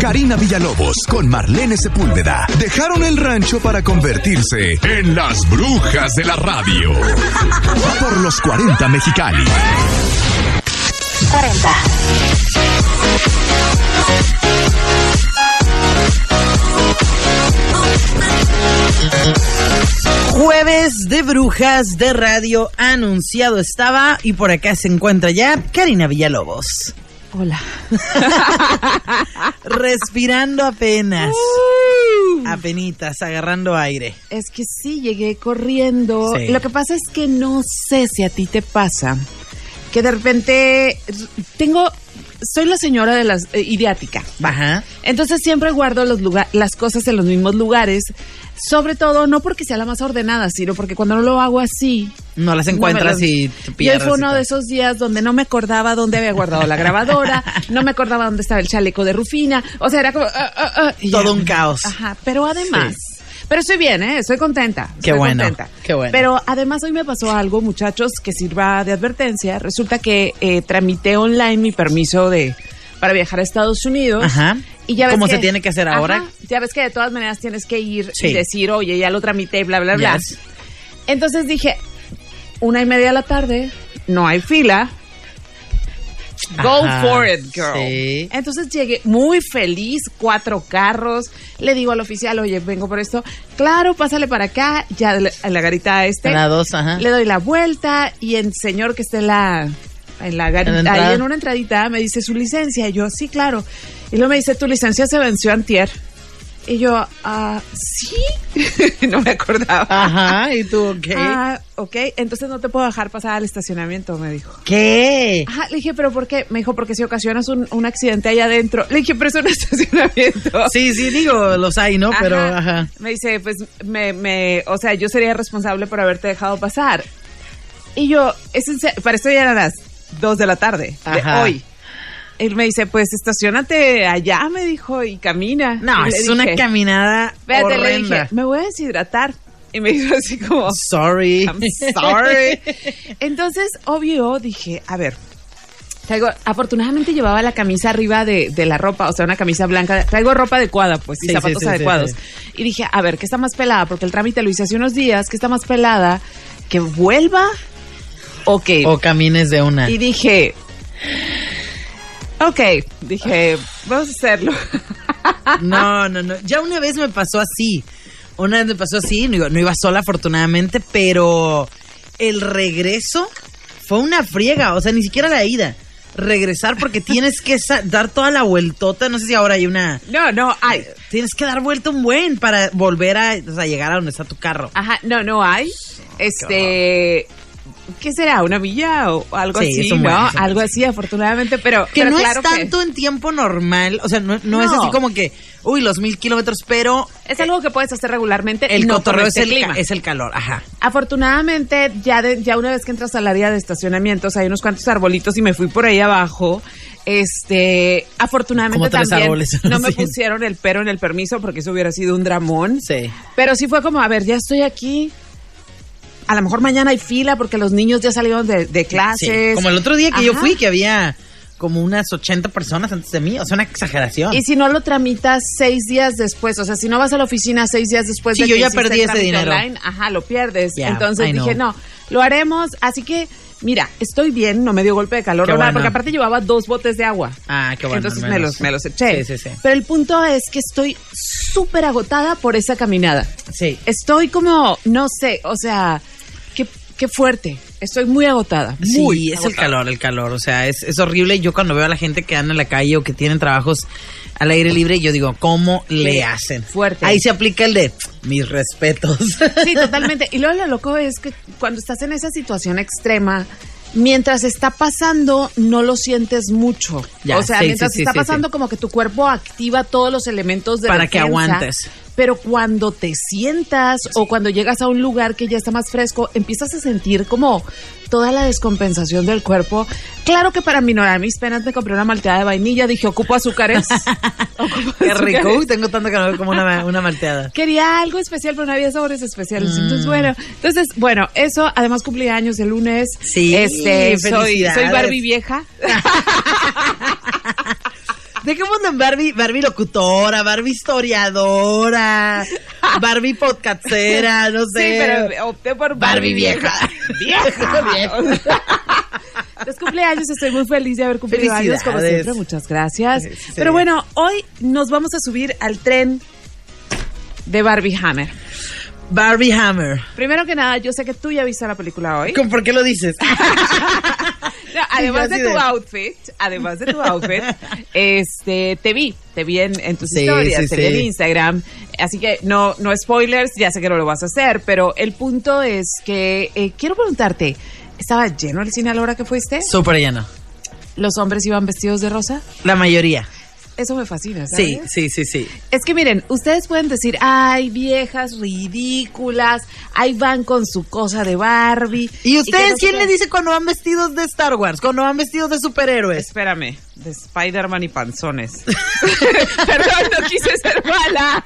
Karina Villalobos con Marlene Sepúlveda dejaron el rancho para convertirse en las brujas de la radio. Por los 40 Mexicali. 40. Jueves de brujas de radio anunciado estaba y por acá se encuentra ya Karina Villalobos. Hola. Respirando apenas. Apenitas, agarrando aire. Es que sí, llegué corriendo. Sí. Lo que pasa es que no sé si a ti te pasa que de repente tengo, soy la señora de las eh, idiática. Ajá. Entonces siempre guardo los lugar, las cosas en los mismos lugares. Sobre todo, no porque sea la más ordenada, sino porque cuando no lo hago así. No las no encuentras las- y te Y pierdes. fue y uno todo. de esos días donde no me acordaba dónde había guardado la grabadora, no me acordaba dónde estaba el chaleco de Rufina. O sea, era como. ah, ah, y Todo ya. un caos. Ajá, pero además. Pero estoy bien, ¿eh? Estoy contenta. Qué estoy bueno, contenta. qué bueno. Pero además hoy me pasó algo, muchachos, que sirva de advertencia. Resulta que eh, tramité online mi permiso de para viajar a Estados Unidos. Ajá. Y ya ves que- se tiene que hacer ahora. Ajá, ya ves que de todas maneras tienes que ir Sí. y decir, oye, ya lo tramité, bla, bla, bla. Entonces dije, una y media de la tarde, no hay fila. Go Ajá, for it, girl. sí. Entonces llegué muy feliz, cuatro carros. Le digo al oficial, oye, vengo por esto. Claro, pásale para acá. Ya le- a la garita a este. A la dos, ajá. Le doy la vuelta y el señor que está en la, en la garita, En ahí en una entradita, me dice su licencia. Y yo, sí, claro. Y luego me dice, tu licencia se venció antier. Y yo, ah, ¿sí? no me acordaba. Ajá, y tú, ok. Ah, ok, entonces no te puedo dejar pasar al estacionamiento, me dijo. ¿Qué? Ajá, le dije, ¿pero por qué? Me dijo, porque si ocasionas un, un accidente allá adentro. Le dije, pero es un estacionamiento. Sí, sí, digo, los hay, ¿no? Pero, ajá. Me dice, pues, me, me, o sea, yo sería responsable por haberte dejado pasar. Y yo, es en serio, para esto ya eran las dos de la tarde, Ajá. de hoy. Él me dice, pues, estacionate allá, me dijo, y camina. No, Y es una caminada Espérate, le dije, me voy a deshidratar. Y me dijo así como, Sorry. I'm sorry. Entonces, obvio, dije, a ver. Traigo, afortunadamente llevaba la camisa arriba de, de la ropa, o sea, una camisa blanca. Traigo ropa adecuada, pues, y Sí, zapatos sí, sí, adecuados. Y dije, a ver, ¿qué está más pelada? Porque el trámite lo hice hace unos días, ¿qué está más pelada? ¿Que vuelva o que...? O camines de una. Y dije, ok, dije, vamos a hacerlo. No, no, no. Ya una vez me pasó así. Una vez me pasó así, no iba, no iba sola afortunadamente, pero el regreso fue una friega, o sea, ni siquiera la ida. Regresar porque tienes que dar toda la vueltota, no sé si ahora hay una... No, no, hay. Tienes que dar vuelta un buen para volver a, o sea, llegar a donde está tu carro. Ajá, no, no hay. Este, ¿qué será? ¿Una villa o algo Sí, así? ¿no? algo así, afortunadamente, pero. Que pero no claro es tanto en tiempo normal, o sea, no, no es No. así como que, uy, los mil kilómetros, pero Es algo que puedes hacer regularmente. el no cotorreo es este el, clima. es el calor, ajá. Afortunadamente, ya, de- ya una vez que entras al área de estacionamientos, hay unos cuantos arbolitos y me fui por ahí abajo. Este, afortunadamente también árboles, no me sí. pusieron el pero en el permiso porque eso hubiera sido un dramón. Sí. Pero sí fue como, a ver, ya estoy aquí. A lo mejor mañana hay fila porque los niños ya salieron de, de clases. Sí, como el otro día que yo fui, que había como unas 80 personas antes de mí, o sea, una exageración. Y si no lo tramitas seis días después, o sea, si no vas a la oficina seis días después Sí, de yo que ya perdí ese dinero. online, ajá, lo pierdes. Yeah, Entonces I dije, know. no, lo haremos. Así que, mira, estoy bien, no me dio golpe de calor, nada, porque aparte llevaba dos botes de agua. Ah, qué bueno. Entonces me los, me los eché. Sí, sí, sí. Pero el punto es que estoy súper agotada por esa caminada. Sí. Estoy como, no sé, o sea, qué, fuerte. Estoy muy agotada. Sí, muy es el calor, el calor. O sea, es, es horrible. Yo cuando veo a la gente que anda en la calle o que tienen trabajos al aire libre, yo digo, ¿cómo le hacen? fuerte. Ahí se aplica el de mis respetos. Sí, totalmente. Y luego lo loco es que cuando estás en esa situación extrema, mientras está pasando, no lo sientes mucho. Ya, o sea, sí, mientras sí, sí, está sí, pasando, sí. como que tu cuerpo activa todos los elementos de Para que aguantes. Pero cuando te sientas o cuando llegas a un lugar que ya está más fresco, empiezas a sentir como toda la descompensación del cuerpo. Claro que para minorar mis penas me compré una malteada de vainilla. Dije, ocupo azúcares. Ocupo Qué rico. Uy, tengo tanto veo como una, una malteada. Quería algo especial, pero no había sabores especiales. Mm. Entonces, bueno, entonces, bueno, eso, además cumplí años el lunes. Sí, este, soy Barbie vieja. Dejémoslo en Barbie, Barbie locutora, Barbie historiadora, Barbie podcastera, no sé. Sí, pero opté por Barbie vieja. Vieja. Los cumpleaños, estoy muy feliz de haber cumplido años, como siempre, muchas gracias. Sí, sí. Pero bueno, hoy nos vamos a subir al tren de Barbie Hammer. Barbie Hammer. Primero que nada, yo sé que tú ya viste la película hoy. ¿Con- ¿Por qué lo dices? Además de tu outfit, además de tu outfit, este, te vi, te vi en, en tus Sí, historias, sí, te vi en. Instagram, así que no, no spoilers, ya sé que no lo vas a hacer, pero el punto es que eh, quiero preguntarte, ¿estaba lleno el cine a la hora que fuiste? Súper lleno. ¿Los hombres iban vestidos de rosa? La mayoría. Eso me fascina, ¿sabes? Sí, sí, sí, sí. Es que miren, ustedes pueden decir, ay, viejas ridículas, ahí van con su cosa de Barbie. ¿Y ustedes no quién qué". le dice cuando van vestidos de Star Wars? Cuando van vestidos de superhéroes. Espérame, de Spider-Man y panzones. Perdón, no quise ser mala.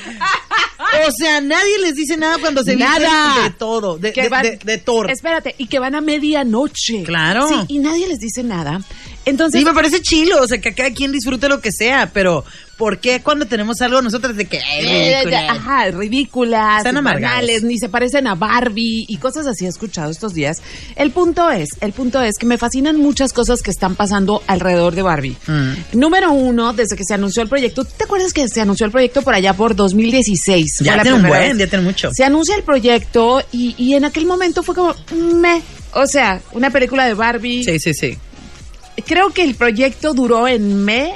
O sea, nadie les dice nada cuando se Nada. visten de todo, de, de- van- de- de Thor. Espérate, y que van a medianoche. Claro. Sí, y nadie les dice nada. Entonces, Sí, me parece chilo, o sea, que cada quien disfrute lo que sea, pero ¿por qué cuando tenemos algo nosotros de que... "Ay, eh, ridícula"? ajá, ridículas, Están ni se parecen a Barbie y cosas así he escuchado estos días. El punto es, el punto es que me fascinan muchas cosas que están pasando alrededor de Barbie. Mm. Número uno, desde que se anunció el proyecto, ¿tú te acuerdas que se anunció el proyecto por allá por 2016? Ya tiene un buen, ya tiene mucho. Se anuncia el proyecto y, y en aquel momento fue como, me, o sea, una película de Barbie. Sí, sí, sí. Creo que el proyecto duró en me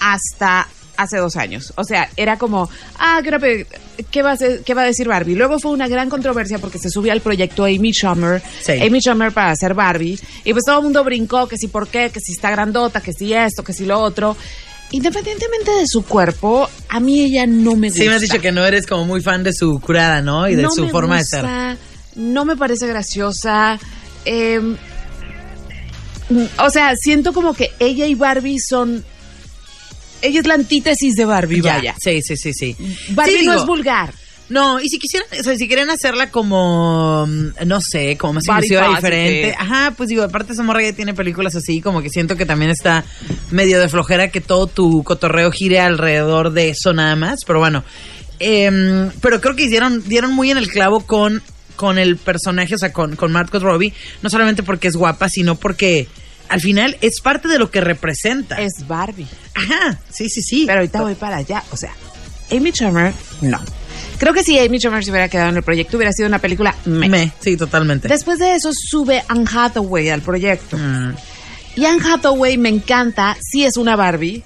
hasta hace dos años. O sea, era como, ah, ¿qué, pe- ¿qué va, a ser- qué va a decir Barbie? Luego fue una gran controversia porque se subió al proyecto Amy Schumer, Sí. Amy Schumer para hacer Barbie, y pues todo el mundo brincó que si por qué, que si está grandota, que si esto, que si lo otro. Independientemente de su cuerpo, a mí ella no me gusta. Sí, me has dicho que no eres como muy fan de su curada, ¿no? Y de No su me forma de ser. No me parece graciosa. eh, o sea, siento como que ella y Barbie son. Ella es la antítesis de Barbie, Ya, vaya. Sí, sí, sí, sí. Barbie Sí, no es vulgar. No, y si quisieran, o sea, si quieren hacerla como, mm, no sé, como más Body inclusiva, diferente. Ajá, pues digo, aparte esa morra ya tiene películas así, como que siento que también está medio de flojera que todo tu cotorreo gire alrededor de eso nada más, pero bueno. Em, pero creo que hicieron, dieron muy en el clavo con, con el personaje, o sea, con, con Margot Robbie, no solamente porque es guapa, sino porque al final es parte de lo que representa. Es Barbie. Ajá, sí, sí, sí. Pero ahorita voy para allá. O sea, Amy Schumer, no. Creo que si Amy Schumer se hubiera quedado en el proyecto, hubiera sido una película me. Me, sí, totalmente. Después de eso, sube Anne Hathaway al proyecto. Mm. Y Anne Hathaway me encanta, sí es una Barbie,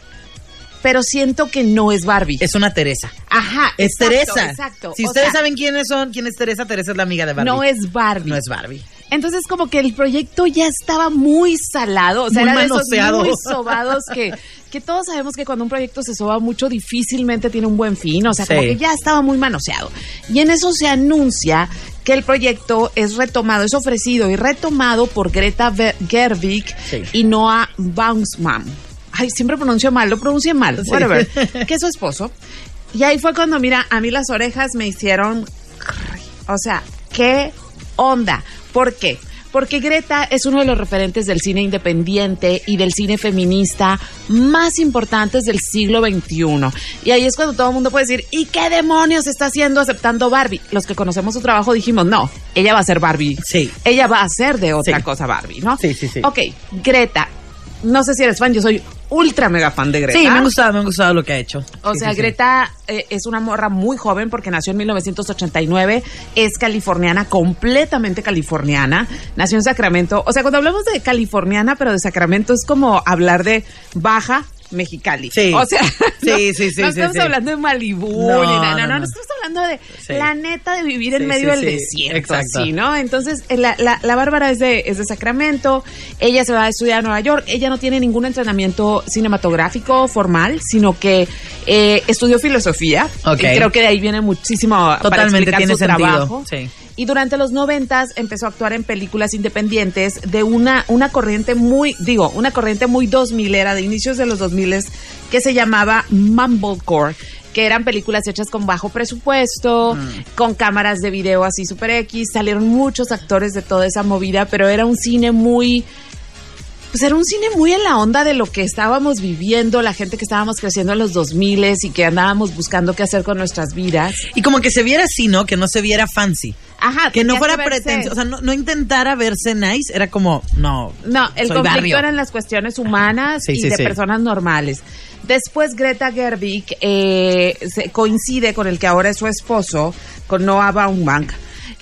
pero siento que no es Barbie. Es una Teresa. Ajá, Es exacto, Teresa. Exacto. Si O ustedes sea, saben quiénes son, quién es Teresa, Teresa es la amiga de Barbie. no es Barbie. No es Barbie. Entonces como que el proyecto ya estaba muy salado, o sea, Muy era de esos muy sobados que, que todos sabemos que cuando un proyecto se soba mucho difícilmente tiene un buen fin, o sea, como Sí. que ya estaba muy manoseado. Y en eso se anuncia que el proyecto es retomado, es ofrecido y retomado por Greta Gerwig Sí. y Noah Baumsman. Ay, siempre pronuncio mal, lo pronuncié mal, Sí. whatever. Que es su esposo. Y ahí fue cuando, mira, a mí las orejas me hicieron o sea, ¿qué onda? ¿Por qué? Porque Greta es uno de los referentes del cine independiente y del cine feminista más importantes del siglo XXI. Y ahí es cuando todo el mundo puede decir, ¿y qué demonios está haciendo aceptando Barbie? Los que conocemos su trabajo dijimos, no, ella va a ser Barbie. Sí. Ella va a ser de otra Sí. cosa Barbie, ¿no? Sí, sí, sí. Ok, Greta. No sé si eres fan, yo soy ultra mega fan de Greta. Sí, me ha gustado, me ha gustado lo que ha hecho. O Sí, sea, sí. Greta eh, es una morra muy joven porque nació en 1989, es californiana, completamente californiana, nació en Sacramento. O sea, cuando hablamos de californiana, pero de Sacramento es como hablar de baja Mexicali. Sí. O sea, Sí, sí, sí, no estamos hablando de Malibú, No, ni nada, no, no, estamos hablando de la neta de vivir en medio del desierto, Exacto. así, ¿no? Entonces, eh, la, la, la Bárbara es de, es de Sacramento, ella se va a estudiar a Nueva York, ella no tiene ningún entrenamiento cinematográfico formal, sino que eh, estudió filosofía, Ok. y creo que de ahí viene muchísimo para Totalmente explicar tiene su sentido. trabajo. Sí. Y durante los noventas empezó a actuar en películas independientes de una, una corriente muy, digo, una corriente muy 2000 era de inicios de los 2000 que se llamaba Mumblecore que eran películas hechas con bajo presupuesto, con cámaras de video así super X, salieron muchos actores de toda esa movida, pero era un cine muy pues era un cine muy en la onda de lo que estábamos viviendo, la gente que estábamos creciendo en los 2000 y que andábamos buscando qué hacer con nuestras vidas. Y como que se viera así, ¿no? Que no se viera fancy. Ajá, Que no fuera pretencioso, o sea, no, no intentara verse nice, era como, no. No, el soy conflicto barrio. eran las cuestiones humanas Sí, y sí, de sí. personas normales. Después Greta Gerwig eh, se coincide con el que ahora es su esposo, con Noah Baumbach,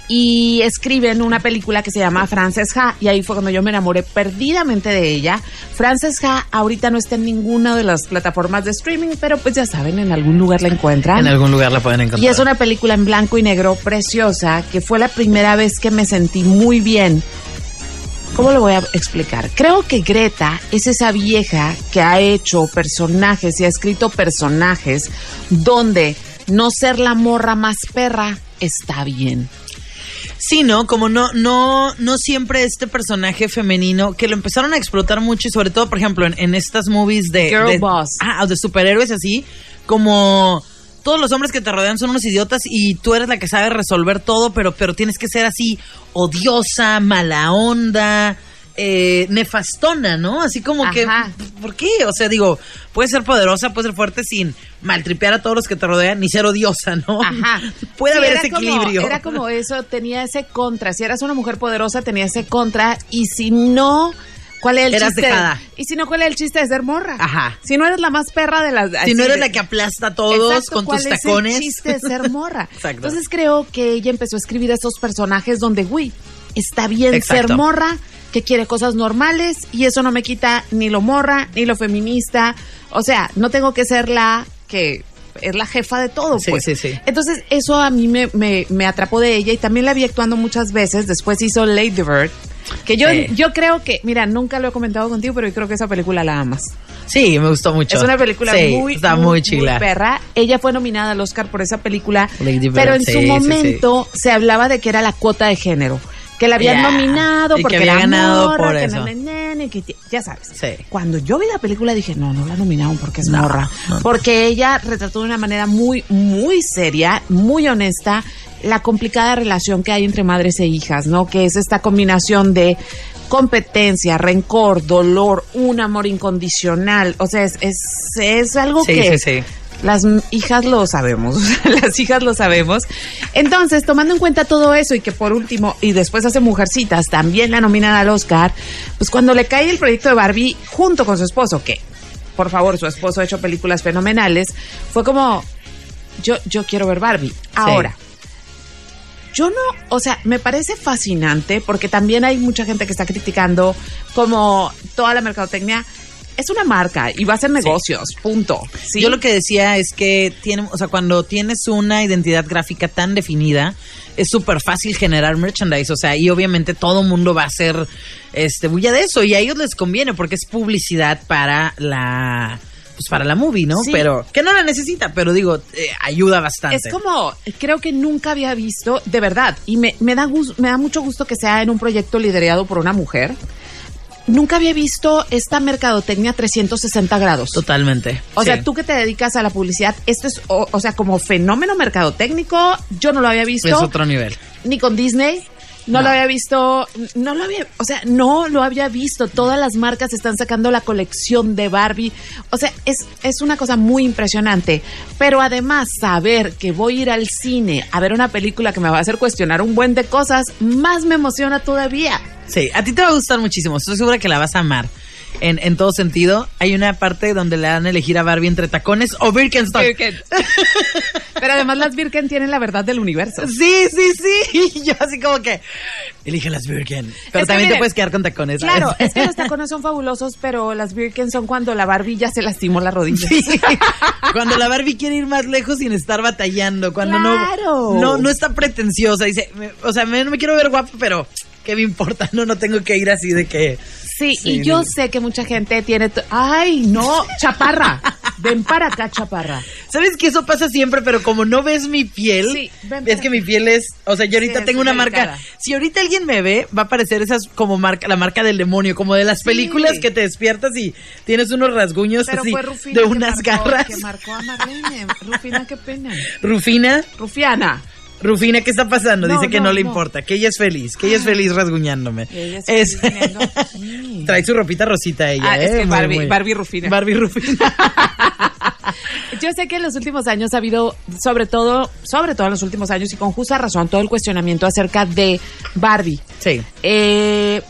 y escriben una película que se llama Frances Ha, y ahí fue cuando yo me enamoré perdidamente de ella. Frances Ha ahorita no está en ninguna de las plataformas de streaming, pero pues ya saben, en algún lugar la encuentran. En algún lugar la pueden encontrar. Y es una película en blanco y negro preciosa que fue la primera vez que me sentí muy bien. ¿Cómo lo voy a explicar? Creo que Greta es esa vieja que ha hecho personajes y ha escrito personajes donde no ser la morra más perra está bien. Sí, ¿no? Como no, no, no siempre este personaje femenino, que lo empezaron a explotar mucho y sobre todo, por ejemplo, en, en estas movies de... Girl de- boss. Ah, o de superhéroes así, como todos los hombres que te rodean son unos idiotas y tú eres la que sabe resolver todo, pero, pero tienes que ser así odiosa, mala onda, eh, nefastona, ¿no? Así como que, Ajá. ¿por qué? O sea, digo, puedes ser poderosa, puedes ser fuerte sin maltripear a todos los que te rodean, ni ser odiosa, ¿no? Ajá. Puede Sí, haber ese como- equilibrio. Era como eso, tenía ese contra. Si eras una mujer poderosa, tenía ese contra. Y si no, ¿cuál es el Eras chiste? dejada. Y si no, ¿cuál es el chiste de ser morra? Ajá. Si no eres la más perra de las. Si no eres de- la que aplasta a todos Exacto, con ¿cuál tus es tacones. el chiste de ser morra. Exacto. Entonces creo que ella empezó a escribir estos personajes donde, güey, está bien Exacto. ser morra, que quiere cosas normales y eso no me quita ni lo morra ni lo feminista. O sea, no tengo que ser la que es la jefa de todo. Sí, pues. sí, sí. Entonces eso a mí me, me, me atrapó de ella y también la vi actuando muchas veces. Después hizo Lady Bird. Que yo, yo creo que, mira, nunca lo he comentado contigo, pero yo creo que esa película la amas. Sí, me gustó mucho. Es una película Sí, muy, está muy, chila. perra. Ella fue nominada al Oscar por esa película, Lady Bird, pero en su momento se hablaba de que era la cuota de género, que la habían Yeah. nominado Y que porque había era ganado morra, por que eso. na, na, na, que ti- ya sabes. Sí. Cuando yo vi la película dije, no, no la nominaron porque es No, morra, no. porque ella retrató de una manera muy, muy seria, muy honesta la complicada relación que hay entre madres e hijas, ¿no? Que es esta combinación de competencia, rencor, dolor, un amor incondicional. O sea, es, es, es algo Sí, que sí, sí. Las hijas lo sabemos, las hijas lo sabemos. Entonces, tomando en cuenta todo eso y que por último, y después hace Mujercitas, también la nominan al Oscar, pues cuando le cae el proyecto de Barbie junto con su esposo, que, por favor, su esposo ha hecho películas fenomenales, fue como, yo, yo quiero ver Barbie. Ahora, yo no, o sea, me parece fascinante porque también hay mucha gente que está criticando como toda la mercadotecnia es una marca y va a hacer negocios, punto. ¿sí? Yo lo que decía es que tiene, o sea, cuando tienes una identidad gráfica tan definida, es súper fácil generar merchandise, o sea, y obviamente todo mundo va a hacer este bulla de eso y a ellos les conviene porque es publicidad para la pues para la movie, ¿no? Sí. Pero que no la necesita, pero digo, eh, ayuda bastante. Es como, creo que nunca había visto, de verdad, y me, me da me da mucho gusto que sea en un proyecto liderado por una mujer. Nunca había visto esta mercadotecnia 360 grados. totalmente. O sí. sea, tú que te dedicas a la publicidad, esto es, o, o sea, como fenómeno mercadotécnico, yo no lo había visto. es otro nivel. ni con Disney. No, No. lo había visto, no lo había, o sea, no lo había visto. Todas las marcas están sacando la colección de Barbie. O sea, es, es una cosa muy impresionante. Pero además, saber que voy a ir al cine a ver una película que me va a hacer cuestionar un buen de cosas, más me emociona todavía. Sí, a ti te va a gustar muchísimo. Estoy segura que la vas a amar. En, en todo sentido, hay una parte donde le dan a elegir a Barbie entre tacones o Birkenstock. Pero además las Birken tienen la verdad del universo. Sí, sí, sí. Y yo así como que elige las Birken. Pero Es también te puedes quedar con tacones. ¿sabes? Claro, es que los tacones son fabulosos, pero las Birken son cuando la Barbie ya se lastimó la rodilla. Sí. Cuando la Barbie quiere ir más lejos sin estar batallando, cuando Claro. no, no no está pretenciosa, dice, o sea, me, no me quiero ver guapa, pero qué me importa, no no tengo que ir así de que Sí, Sí, y yo sé que mucha gente tiene... Ay, no, chaparra. Ven para acá, chaparra. ¿Sabes que eso pasa siempre, pero como no ves mi piel, Sí, ven ves que mi piel es, o sea, yo ahorita Sí, tengo una marca, si ahorita alguien me ve, va a parecer esas como marca, la marca del demonio, como de las películas que te despiertas y tienes unos rasguños Pero así de unas marcó- garras. Que marcó a Marlene. Rufina, qué pena. Rufina, Rufiana. Rufina, ¿qué está pasando? No, Dice que no, no, le no. importa, que ella es feliz, que ella es feliz rasguñándome. Ella es Es- feliz viendo- Sí. Trae su ropita rosita ella, Ah, ¿eh? es que Muy, Barbie- muy- Barbie Rufina. Barbie Rufina. Yo sé que en los últimos años ha habido, sobre todo, sobre todo en los últimos años y con justa razón, todo el cuestionamiento acerca de Barbie. sí. eh,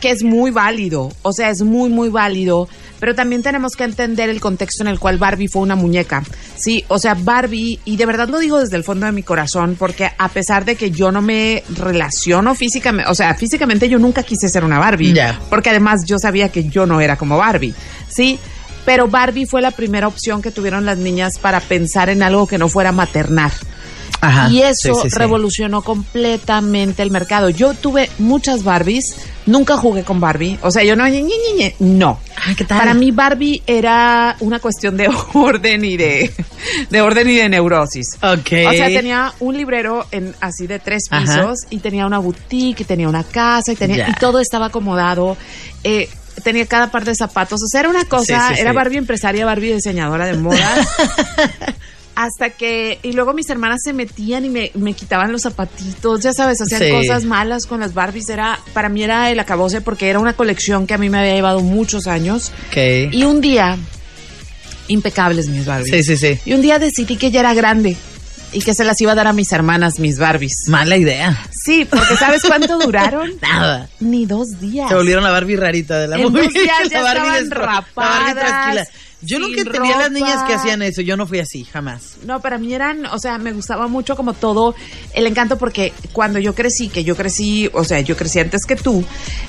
que es muy válido, o sea, es muy, muy válido, pero también tenemos que entender el contexto en el cual Barbie fue una muñeca, ¿sí? O sea, Barbie, y de verdad lo digo desde el fondo de mi corazón, porque a pesar de que yo no me relaciono físicamente, o sea, físicamente yo nunca quise ser una Barbie, Ya. porque además yo sabía que yo no era como Barbie, ¿sí? Pero Barbie fue la primera opción que tuvieron las niñas para pensar en algo que no fuera maternar. Ajá. Y eso sí, sí, sí. revolucionó completamente el mercado. Yo tuve muchas Barbies, nunca jugué con Barbie. O sea, yo no, ñe, ñe, ñe, ñe, no. Ay, ¿qué tal? Para mí Barbie era una cuestión de orden y de, de orden y de neurosis. Ok. O sea, tenía un librero en así de tres Ajá. pisos y tenía una boutique y tenía una casa y tenía y todo estaba acomodado. Eh, tenía cada par de zapatos, o sea, era una cosa, Sí, sí, era sí. Barbie empresaria, Barbie diseñadora de modas. Hasta que, y luego mis hermanas se metían y me, me quitaban los zapatitos, ya sabes, hacían Sí. cosas malas con las Barbies. Era, para mí era el acabose porque era una colección que a mí me había llevado muchos años. Ok. Y un día, impecables mis Barbies. Sí, sí, sí. Y un día decidí que ya era grande y que se las iba a dar a mis hermanas, mis Barbies. Mala idea. Sí, porque ¿sabes cuánto duraron? Nada. Ni dos días. Se volvieron la Barbie rarita de la En dos días ya La Barbie estaban despro- la Barbie rapadas, tranquila. Yo nunca entendía a las niñas que hacían eso. Yo no fui así, jamás. No, para mí eran, o sea, me gustaba mucho como todo el encanto porque cuando yo crecí, que yo crecí, o sea, yo crecí antes que tú,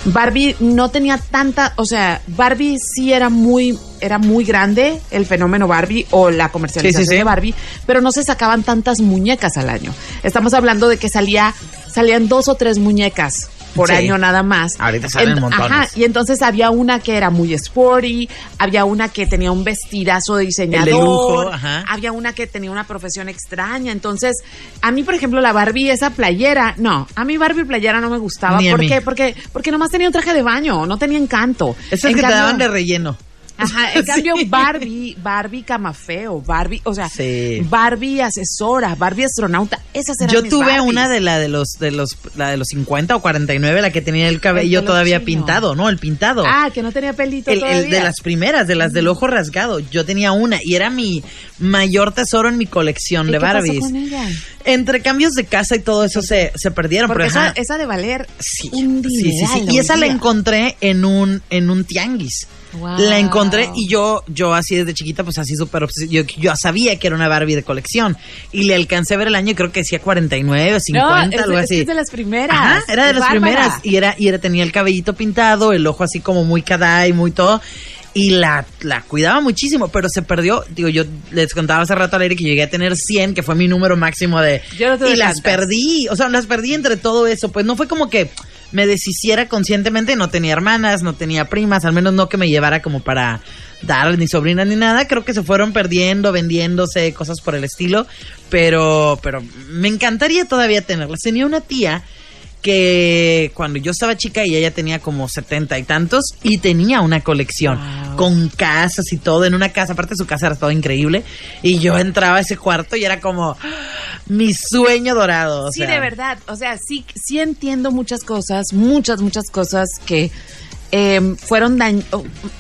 Barbie no tenía tanta, o sea, Barbie sí era muy, era muy grande el fenómeno Barbie o la comercialización Sí, sí, sí. de Barbie, pero no se sacaban tantas muñecas al año. Estamos hablando de que salía, salían dos o tres muñecas por Sí. año nada más. Ahorita salen montones. Ajá, y entonces había una que era muy sporty, había una que tenía un vestidazo de diseñador, lujo, ajá. había una que tenía una profesión extraña. Entonces, a mí, por ejemplo, la Barbie, esa playera, no, a mí Barbie playera no me gustaba. Ni ¿Por qué? Porque, porque nomás tenía un traje de baño, no tenía encanto. Esas En que te daban de relleno. Ajá, en Sí. cambio Barbie, Barbie camafeo, Barbie, o sea, Sí. Barbie asesora, Barbie astronauta, esas eran Yo mis tuve Barbies. una de la de los de los la de los 50 o 49, la que tenía el cabello todavía chino. pintado, ¿no? El pintado. Ah, que no tenía pelito el, el todavía. de las primeras, de las del ojo rasgado. Yo tenía una y era mi mayor tesoro en mi colección ¿Y de qué pasó Barbies. con ella? Entre cambios de casa y todo eso se, se perdieron. Porque pero esa, esa de valer Sí, un sí, sí, sí. dineral Y esa la encontré en un, en un tianguis. Wow. La encontré y yo, yo así desde chiquita, pues así súper yo, yo sabía que era una Barbie de colección. Y le alcancé a ver el año y creo que decía 49 o 50, No, es, algo así. es de las primeras. Ajá, era de las bárbara. primeras. Y era, y era, tenía el cabellito pintado, el ojo así como muy y muy todo. Y la, la cuidaba muchísimo, pero se perdió. Digo, yo les contaba hace rato al aire que llegué a tener 100, que fue mi número máximo de... Yo no y las perdí, o sea, las perdí entre todo eso. Pues no fue como que me deshiciera conscientemente, no tenía hermanas, no tenía primas, al menos no que me llevara como para dar ni sobrinas ni nada. Creo que se fueron perdiendo, vendiéndose, cosas por el estilo. Pero, pero me encantaría todavía tenerlas. Tenía una tía que cuando yo estaba chica y ella tenía como setenta y tantos y tenía una colección Wow. con casas y todo en una casa, aparte su casa era todo increíble y yo entraba a ese cuarto y era como ¡ah! mi sueño dorado. o Sí, sea. de verdad. O sea, sí, sí entiendo muchas cosas, muchas, muchas cosas que eh, fueron dañ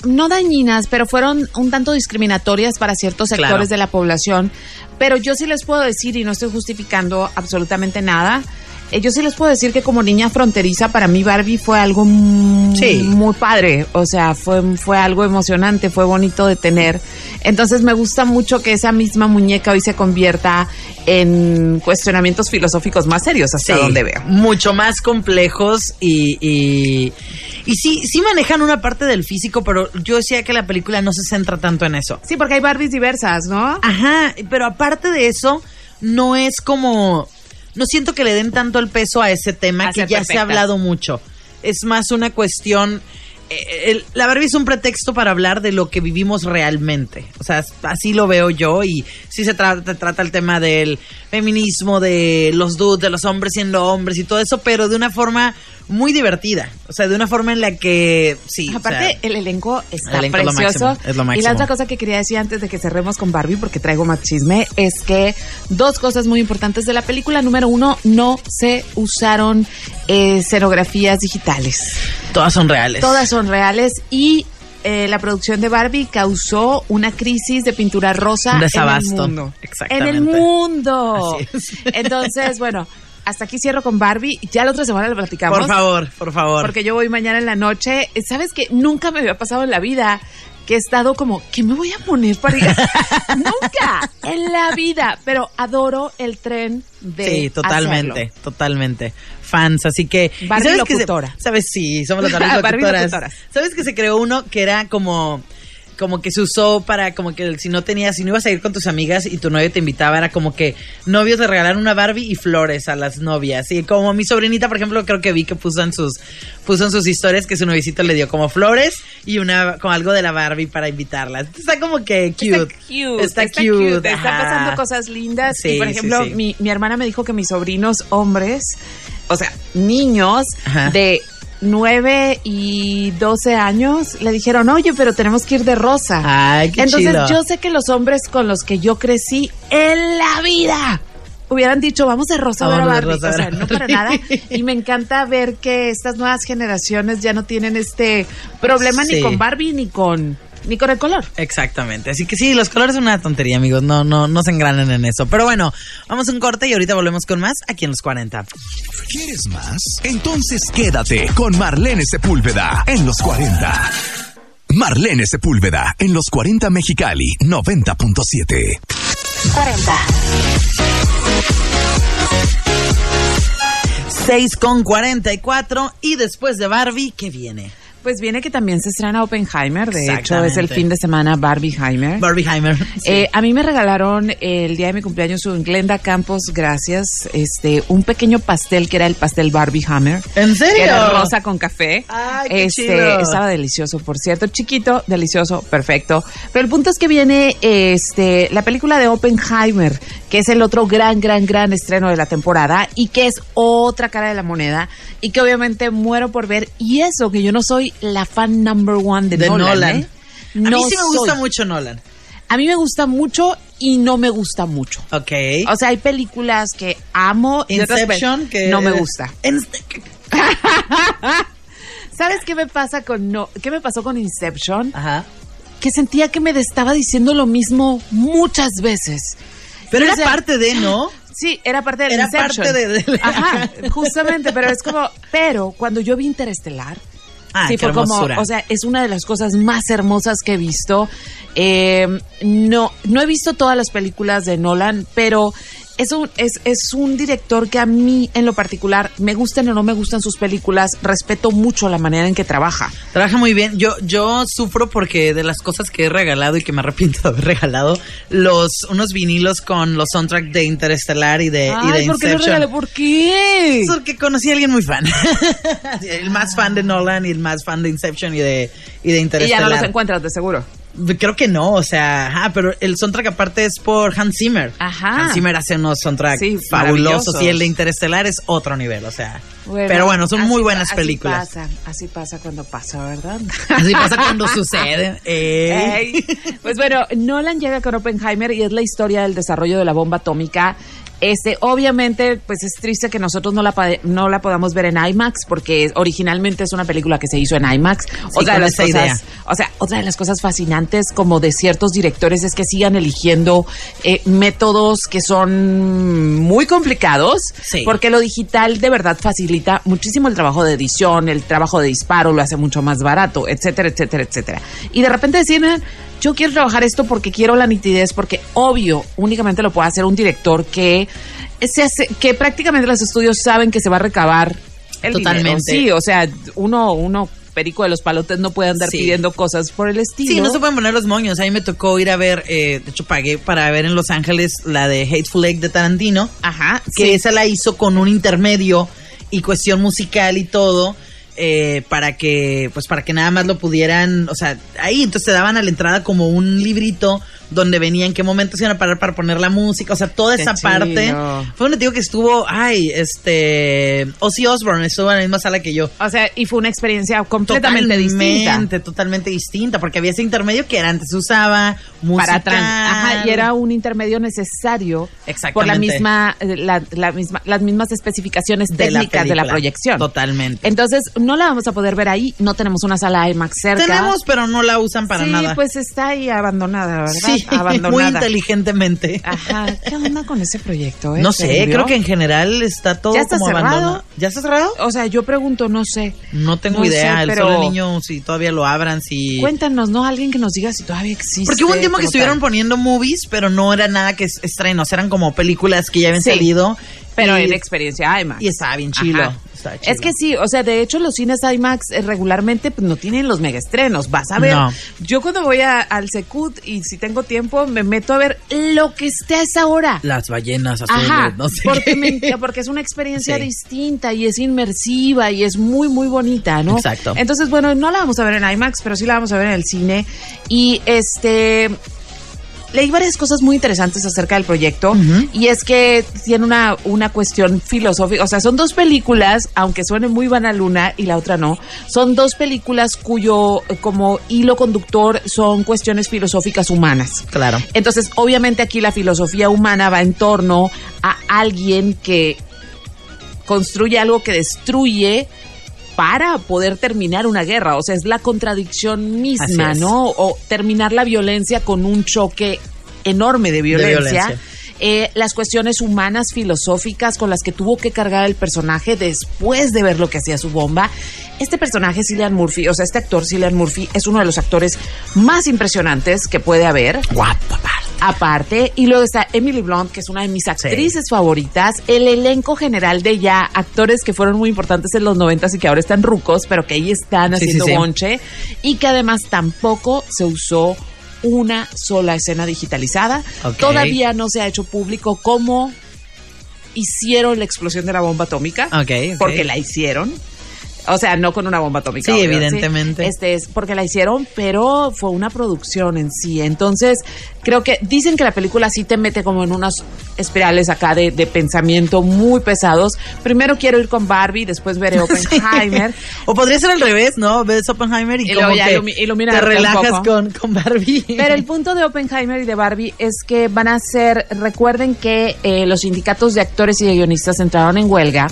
no dañinas, pero fueron un tanto discriminatorias para ciertos sectores Claro. de la población. Pero yo sí les puedo decir, y no estoy justificando absolutamente nada, yo sí les puedo decir que como niña fronteriza, para mí Barbie fue algo Sí. muy padre. O sea, fue, fue algo emocionante, fue bonito de tener. Entonces me gusta mucho que esa misma muñeca hoy se convierta en cuestionamientos filosóficos más serios, hasta Sí, donde veo. Mucho más complejos y, y, y sí, sí manejan una parte del físico, pero yo decía que la película no se centra tanto en eso. Sí, porque hay Barbies diversas, ¿no? Ajá, pero aparte de eso, no es como. No siento que le den tanto el peso a ese tema A que ya se ha hablado mucho. Es más una cuestión eh, el- la Barbie es un pretexto para hablar de lo que vivimos realmente. O sea, así lo veo yo y sí se trata, trata el tema del feminismo, de los dudes, de los hombres siendo hombres y todo eso, pero de una forma muy divertida. O sea, de una forma en la que, sí. o Aparte, sea, el elenco está elenco es lo precioso. máximo, es lo Y la otra cosa que quería decir antes de que cerremos con Barbie, porque traigo más chisme, es que dos cosas muy importantes de la película. Número uno, no se usaron eh, escenografías digitales. todas son reales. Todas son reales y eh, la producción de Barbie causó una crisis de pintura rosa Un en el desabasto. mundo. Exactamente. En el mundo. Así es. Entonces, bueno, hasta aquí cierro con Barbie. Ya la otra semana le platicamos. Por favor, por favor. Porque yo voy mañana en la noche. ¿Sabes que Nunca me había pasado en la vida que he estado como, ¿qué me voy a poner para ir? Nunca en la vida. Pero adoro el tren de. Sí, totalmente, hacerlo. totalmente. Fans, así que. ¿y Barbie sabes que se- locutora. ¿Sabes? Sí, somos las Barbie Barbie locutoras. locutoras. ¿Sabes que se creó uno que era como. Como que se usó para como que si no tenías, si no ibas a ir con tus amigas y tu novio te invitaba, era como que novios le regalaron una Barbie y flores a las novias. Y como mi sobrinita, por ejemplo, creo que vi que puso en sus, puso en sus historias que su noviecito le dio como flores y una, con algo de la Barbie para invitarla. Está como que cute. Está cute. Está cute. Está ajá. pasando cosas lindas. Sí, y por sí, ejemplo, sí. Mi, mi hermana me dijo que mis sobrinos hombres, o sea, niños Ajá. de 9 y 12 años, le dijeron, oye, pero tenemos que ir de rosa. Ay, qué Entonces yo sé que los hombres con los que yo crecí en la vida hubieran dicho, vamos de rosa a ver a Vamos Barbie. o sea, no para nada. Y me encanta ver que estas nuevas generaciones ya no tienen este problema Sí. ni con Barbie ni con ni con el color. Exactamente. Así que sí, los colores son una tontería, amigos. No, no, no se engranen en eso. Pero bueno, vamos a un corte y ahorita volvemos con más aquí en los 40. ¿Quieres más? Entonces quédate con Marlene Sepúlveda en los 40. Marlene Sepúlveda en los 40 Mexicali 90.7. 40. 6 con 44 y después de Barbie, ¿qué viene? Pues viene que también se estrena Oppenheimer, de hecho es el fin de semana Barbieheimer. Barbieheimer. Eh, a mí me regalaron el día de mi cumpleaños en Glenda Campos, gracias, este, un pequeño pastel que era el pastel Barbieheimer. ¿En serio? Que era rosa con café. Ay, qué este, chido. Estaba delicioso, por cierto. Chiquito, delicioso, perfecto. Pero el punto es que viene este, la película de Oppenheimer, que es el otro gran, gran, gran estreno de la temporada y que es otra cara de la moneda y que obviamente muero por ver. Y eso, que yo no soy la fan number one de, de Nolan. Nolan. ¿eh? a mí sí me gusta soy. mucho Nolan. A mí me gusta mucho y no me gusta mucho. Ok. O sea, hay películas que amo Inception, que no me gusta. En- ¿Sabes qué me pasa con no, qué me pasó con Inception? Ajá. Que sentía que me estaba diciendo lo mismo muchas veces. Pero era sea, parte de, ¿no? Sí, era parte del Era Inception. parte de- de- Ajá, justamente, pero es como, pero cuando yo vi Interestelar, Ah, sí fue como, o sea, es una de las cosas más hermosas que he visto. Eh, no, no he visto todas las películas de Nolan, pero es un, es, es un director que a mí, en lo particular, me gustan o no me gustan sus películas, respeto mucho la manera en que trabaja. Trabaja muy bien. Yo, yo sufro porque de las cosas que he regalado y que me arrepiento de haber regalado, los, unos vinilos con los soundtracks de Interestelar y de, y de Ay, ¿por qué lo regalé? ¿Por qué? Porque conocí a alguien muy fan. el más fan de Nolan y el más fan de Inception y de, y de Y ya Interestelar. no los encuentras, de seguro. Creo que no, o sea, ajá, pero el soundtrack aparte es por Hans Zimmer. Ajá. Hans Zimmer hace unos soundtracks Sí, fabulosos y el de Interestelar es otro nivel, o sea. Bueno, pero bueno, son así muy buenas así películas. Pasa, así pasa cuando pasa, ¿verdad? Así pasa cuando sucede. Ey. Ey. Pues bueno, Nolan llega con Oppenheimer y es la historia del desarrollo de la bomba atómica. Este, obviamente, pues es triste que nosotros no la, no la podamos ver en IMAX porque originalmente es una película que se hizo en IMAX. con de las cosas, idea. o sea, otra de las cosas fascinantes como de ciertos directores es que sigan eligiendo eh, métodos que son muy complicados Sí. porque lo digital de verdad facilita muchísimo el trabajo de edición, el trabajo de disparo, lo hace mucho más barato, etcétera, etcétera, etcétera. Y de repente deciden, yo quiero trabajar esto porque quiero la nitidez, porque obvio, únicamente lo puede hacer un director que se hace, que prácticamente los estudios saben que se va a recabar el Totalmente. dinero. Sí, o sea, uno, uno perico de los palotes no puede andar Sí. pidiendo cosas por el estilo. Sí, no se pueden poner los moños. A mí me tocó ir a ver, eh, de hecho pagué para ver en Los Ángeles la de Hateful Eight de Tarantino, Ajá, que sí. esa la hizo con un intermedio y cuestión musical y todo. Eh, para que, pues para que nada más lo pudieran, o sea, ahí entonces te daban a la entrada como un librito donde venía en qué momento se iban a parar para poner la música, o sea, toda Qué esa parte. Fue te digo que estuvo, ay, este, Ozzy Osbourne estuvo en la misma sala que yo. O sea, y fue una experiencia completamente distinta. Totalmente, totalmente distinta, porque había ese intermedio que era antes se usaba música. Para atrás. Ajá, y era un intermedio necesario Exactamente. por la misma, eh, la, la misma, las mismas especificaciones De la técnicas de la proyección. Totalmente. Entonces, no la vamos a poder ver ahí. No tenemos una sala IMAX cerca. Tenemos, pero no la usan para sí, nada. pues está ahí abandonada, ¿verdad? sí, abandonada. muy inteligentemente. Ajá. ¿Qué onda con ese proyecto? eh? No ¿Se sé, creo que en general está todo ¿Ya está como cerrado? abandonado. ¿Ya está cerrado? O sea, yo pregunto, no sé. No tengo No idea. sé, el pero- solo niño, si todavía lo abran, si. Cuéntanos, ¿no? Alguien que nos diga si todavía existe. Porque hubo un tiempo que estuvieron tal. poniendo movies, pero no era nada que es- estrenos, eran como películas que ya habían Sí, salido. Pero y, en experiencia IMAX. y estaba bien chilo. Ajá. Es que sí, o sea, de hecho los cines IMAX eh, regularmente pues, no tienen los megaestrenos. Vas a ver, No. yo cuando voy a- al Secut y si tengo tiempo me meto a ver lo que esté a esa hora. Las ballenas azules, Ajá, no sé. porque, me- porque es una experiencia Sí. distinta y es inmersiva y es muy, muy bonita, ¿no? Exacto. Entonces, bueno, no la vamos a ver en IMAX, pero sí la vamos a ver en el cine. Y este. Leí varias cosas muy interesantes acerca del proyecto y es que tiene una, una cuestión filosófica, o sea, son dos películas, aunque suene muy luna y la otra no, son dos películas cuyo como hilo conductor son cuestiones filosóficas humanas. Claro. Entonces, obviamente aquí la filosofía humana va en torno a alguien que construye algo que destruye para poder terminar una guerra. O sea, es la contradicción misma. ¿no? O terminar la violencia con un choque enorme de violencia. violencia. Eh, las cuestiones humanas, filosóficas con las que tuvo que cargar el personaje después de ver lo que hacía su bomba. Este personaje, Cillian Murphy, o sea, este actor, Cillian Murphy, es uno de los actores más impresionantes que puede haber. Guapa, aparte. Y luego está Emily Blunt, que es una de mis actrices favoritas, el elenco general de ya actores que fueron muy importantes en los noventas y que ahora están rucos, pero que ahí están haciendo sí, sí. bonche, y que además tampoco se usó una sola escena digitalizada. Todavía no se ha hecho público cómo hicieron la explosión de la bomba atómica, porque la hicieron. O sea, no con una bomba atómica. Sí, obvio, evidentemente. Este es porque la hicieron, pero fue una producción en sí. Entonces, creo que dicen que la película sí te mete como en unas espirales acá de, de pensamiento muy pesados. Primero quiero ir con Barbie, después veré Oppenheimer. O podría ser al revés, ¿no? Ves Oppenheimer y, Y como luego ya que ilumi- iluminarte te relajas con, con Barbie. Pero el punto de Oppenheimer y de Barbie es que van a ser, recuerden que eh, los sindicatos de actores y de guionistas entraron en huelga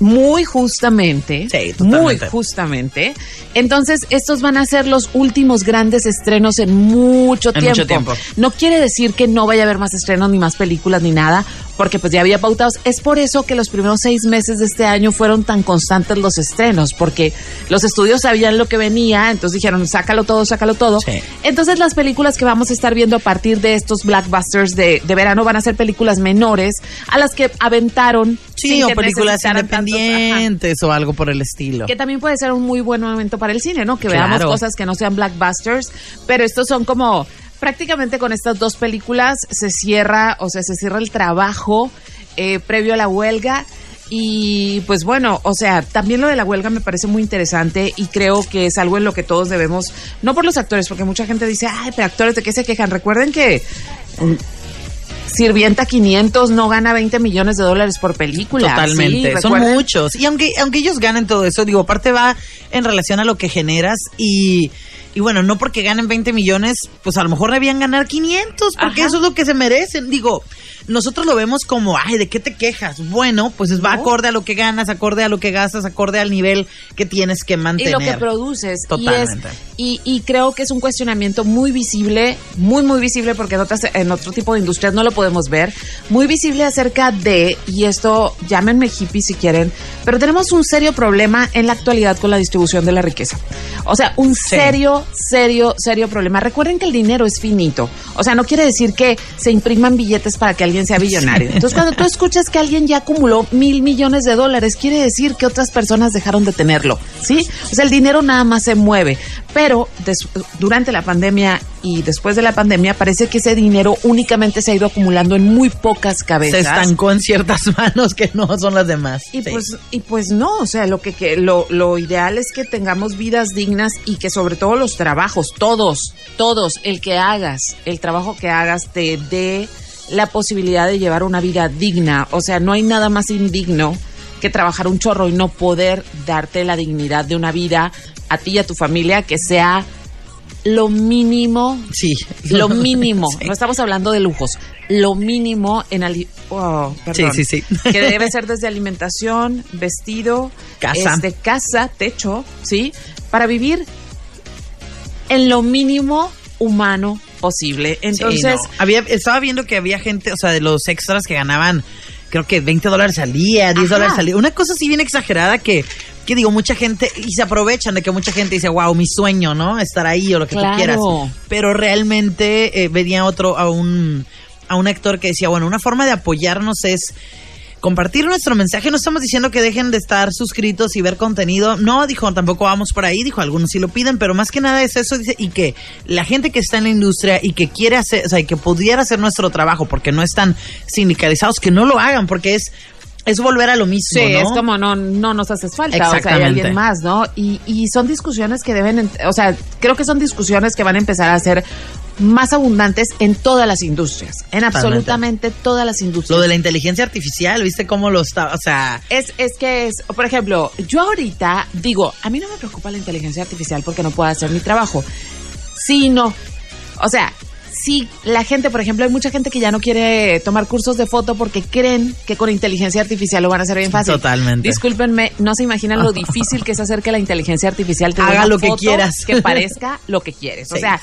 muy justamente, Sí, muy justamente. Entonces, estos van a ser los últimos grandes estrenos en mucho En tiempo. mucho tiempo. No quiere decir que no vaya a haber más estrenos ni más películas ni nada, porque pues ya había pautados. Es por eso que los primeros seis meses de este año fueron tan constantes los estrenos, porque los estudios sabían lo que venía, entonces dijeron, sácalo todo, sácalo todo. Sí. Entonces las películas que vamos a estar viendo a partir de estos blockbusters de, de verano van a ser películas menores a las que aventaron. Sí, o películas tantos- independientes o algo por el estilo. Que también puede ser un muy buen momento para el cine, ¿no? Que veamos cosas que no sean blockbusters, pero estos son como prácticamente con estas dos películas se cierra, o sea, se cierra el trabajo eh, previo a la huelga. Y pues bueno, o sea, también lo de la huelga me parece muy interesante y creo que es algo en lo que todos debemos, no por los actores, porque mucha gente dice, ay, pero actores, ¿de qué se quejan? Recuerden que Sirvienta 500 no gana 20 millones de dólares por película. Totalmente, Sí, son muchos. Y aunque, aunque ellos ganen todo eso, digo, aparte va en relación a lo que generas y, y bueno, no porque ganen 20 millones, pues a lo mejor debían ganar 500, porque Ajá. eso es lo que se merecen. Digo, nosotros lo vemos como, ay, ¿de qué te quejas? Bueno, pues va No. acorde a lo que ganas, acorde a lo que gastas, acorde al nivel que tienes que y mantener. lo que produces. Totalmente. Y, es- y, y creo que es un cuestionamiento muy visible, muy, muy visible, porque en, otras, en otro tipo de industrias no lo podemos ver, muy visible acerca de, y esto llámenme hippie si quieren, pero tenemos un serio problema en la actualidad con la distribución de la riqueza. O sea, un serio, serio, serio problema. Recuerden que el dinero es finito. O sea, no quiere decir que se impriman billetes para que alguien alguien sea billonario. Entonces, cuando tú escuchas que alguien ya acumuló mil millones de dólares, quiere decir que otras personas dejaron de tenerlo, ¿sí? O sea, el dinero nada más se mueve. Pero durante la pandemia y después de la pandemia, parece que ese dinero únicamente se ha ido acumulando en muy pocas cabezas. Se estancó en ciertas manos que no son las demás. Y pues, y pues no, o sea, lo que, que lo, lo ideal es que tengamos vidas dignas y que sobre todo los trabajos, todos, todos, el que hagas, el trabajo que hagas te dé la posibilidad de llevar una vida digna. O sea, no hay nada más indigno que trabajar un chorro y no poder darte la dignidad de una vida a ti y a tu familia que sea lo mínimo. Sí. Lo mínimo. No estamos hablando de lujos. Lo mínimo en oh, perdón, sí, sí, sí. que debe ser desde alimentación, vestido, casa, este, casa, techo, sí, para vivir en lo mínimo humano posible. Entonces, había estaba viendo que había gente, o sea, de los extras que ganaban creo que 20 dólares al día, 10 dólares al día. Una cosa así bien exagerada que, que digo, mucha gente, y se aprovechan de que mucha gente dice, wow, mi sueño, ¿no? Estar ahí o lo que tú quieras. Pero realmente eh, venía otro, a un, a un actor que decía, bueno, una forma de apoyarnos es compartir nuestro mensaje. No estamos diciendo que dejen de estar suscritos y ver contenido. No, dijo, tampoco vamos por ahí. Dijo, algunos sí lo piden, pero más que nada es eso. Dice, y que la gente que está en la industria y que quiere hacer, o sea, y que pudiera hacer nuestro trabajo porque no están sindicalizados, que no lo hagan porque es es volver a lo mismo. Sí, es como no, no nos haces falta, o sea, hay alguien más, ¿no? Y, y son discusiones que deben, o sea, creo que son discusiones que van a empezar a ser más abundantes en todas las industrias, en absolutamente todas las industrias. Lo de la inteligencia artificial, ¿viste cómo lo está? O sea... Es, es que es, por ejemplo, yo ahorita digo, a mí no me preocupa la inteligencia artificial porque no puedo hacer mi trabajo, sino, o sea, si la gente, por ejemplo, hay mucha gente que ya no quiere tomar cursos de foto porque creen que con inteligencia artificial lo van a hacer bien fácil. Totalmente. Discúlpenme, no se imaginan lo difícil que es hacer que la inteligencia artificial te haga lo que quieras, que parezca lo que quieres. o sea,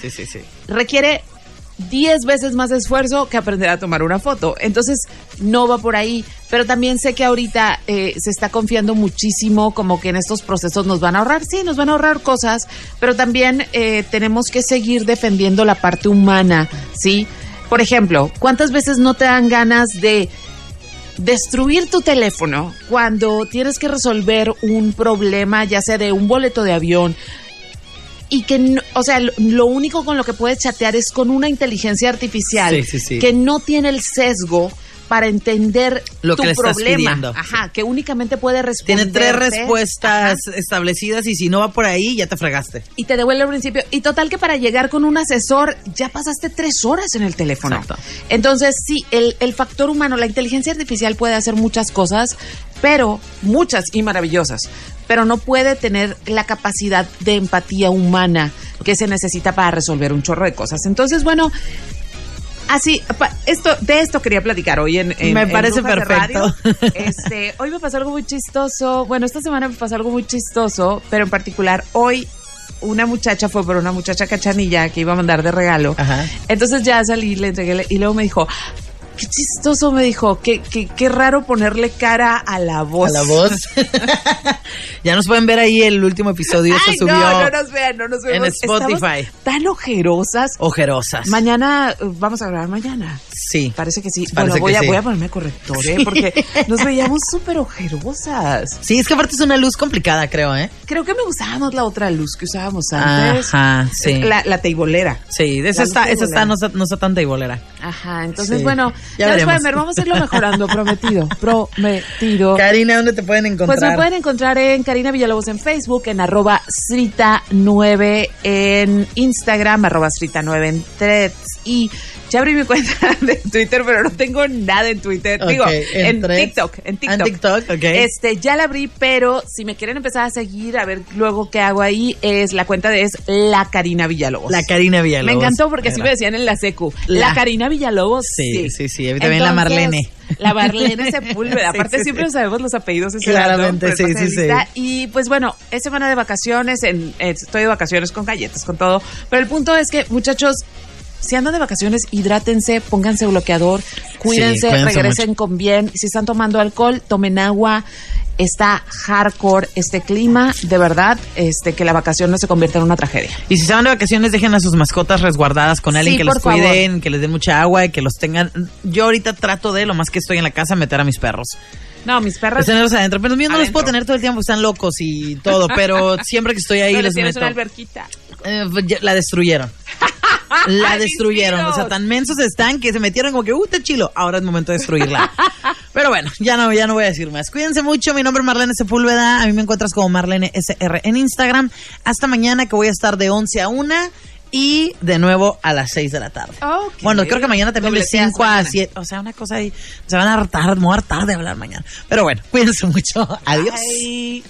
requiere 10 veces más esfuerzo que aprender a tomar una foto. Entonces, no va por ahí. Pero también sé que ahorita eh, se está confiando muchísimo como que en estos procesos nos van a ahorrar. Sí, nos van a ahorrar cosas, pero también eh, tenemos que seguir defendiendo la parte humana, ¿sí? Por ejemplo, ¿cuántas veces no te dan ganas de destruir tu teléfono cuando tienes que resolver un problema, ya sea de un boleto de avión, y que, o sea, lo, único con lo que puedes chatear es con una inteligencia artificial que no tiene el sesgo para entender lo tu que le problema. Estás Ajá, que únicamente puede responder. Tiene tres respuestas establecidas y si no va por ahí, ya te fregaste. Y te devuelve al principio. Y total que para llegar con un asesor, ya pasaste tres horas en el teléfono. Exacto. Entonces, sí, el, el factor humano, la inteligencia artificial puede hacer muchas cosas, pero muchas y maravillosas pero no puede tener la capacidad de empatía humana que se necesita para resolver un chorro de cosas. Entonces, bueno, así, esto, de esto quería platicar hoy en, Me parece perfecto. Este, hoy me pasó algo muy chistoso. Bueno, esta semana me pasó algo muy chistoso, pero en particular hoy una muchacha fue por una muchacha cachanilla que iba a mandar de regalo. Entonces ya salí, le entregué y luego me dijo, Qué chistoso me dijo, qué, qué, qué raro ponerle cara a la voz. A la voz. ya nos pueden ver ahí el último episodio se subió. No, no nos vean, no nos En Spotify. tan ojerosas. Ojerosas. Mañana, uh, vamos a grabar mañana. Sí. Parece que sí. bueno, voy, a, voy a ponerme corrector, ¿eh? Porque nos veíamos súper ojerosas. Sí, es que aparte es una luz complicada, creo, ¿eh? Creo que me usábamos la otra luz que usábamos antes. Ajá, sí. La, la teibolera. Sí, esa está, esa está, no está, no está tan teibolera. Ajá, entonces, bueno, ya, ya ver, vamos a irlo mejorando, prometido, prometido. Karina, ¿dónde te pueden encontrar? Pues me pueden encontrar en Karina Villalobos en Facebook, en arroba Srita9 en Instagram, arroba Srita9 en Threads y ya abrí mi cuenta de Twitter, pero no tengo nada en Twitter. Digo, en, TikTok. En TikTok. En TikTok, ok. Este, ya la abrí, pero si me quieren empezar a seguir, a ver luego qué hago ahí, es la cuenta de es La Karina Villalobos. La Karina Villalobos. Me encantó porque así me decían en la secu. La, Karina Villalobos. Sí, sí, sí. También la Marlene. La Marlene Sepúlveda. Aparte, siempre sabemos los apellidos. Claramente, sí, sí, sí. Y pues bueno, es semana de vacaciones. En, estoy de vacaciones con galletas, con todo. Pero el punto es que, muchachos, si andan de vacaciones, hidrátense, pónganse bloqueador, cuídense, regresen con bien. Si están tomando alcohol, tomen agua. está hardcore este clima, de verdad, este que la vacación no se convierta en una tragedia. Y si se van de vacaciones, dejen a sus mascotas resguardadas con alguien Sí, que los favor. cuiden, que les den mucha agua y que los tengan. Yo ahorita trato de, lo más que estoy en la casa, meter a mis perros. No, mis perras. tenerlos adentro. Pero los míos no los puedo tener todo el tiempo, están locos y todo. Pero siempre que estoy ahí, les meto. una alberquita. Eh, pues, la destruyeron. La destruyeron. O sea, tan mensos están que se metieron como que, uh, está chilo. Ahora es momento de destruirla. Pero bueno, ya no, ya no voy a decir más. Cuídense mucho. Mi nombre es Marlene Sepúlveda. A mí me encuentras como Marlene SR en Instagram. Hasta mañana que voy a estar de 11 a 1 y de nuevo a las 6 de la tarde. Bueno, creo que mañana también de Dobleteas 5 a mañana. 7. O sea, una cosa ahí. Se van a hartar, me voy a hartar de hablar mañana. Pero bueno, cuídense mucho. Adiós. Bye.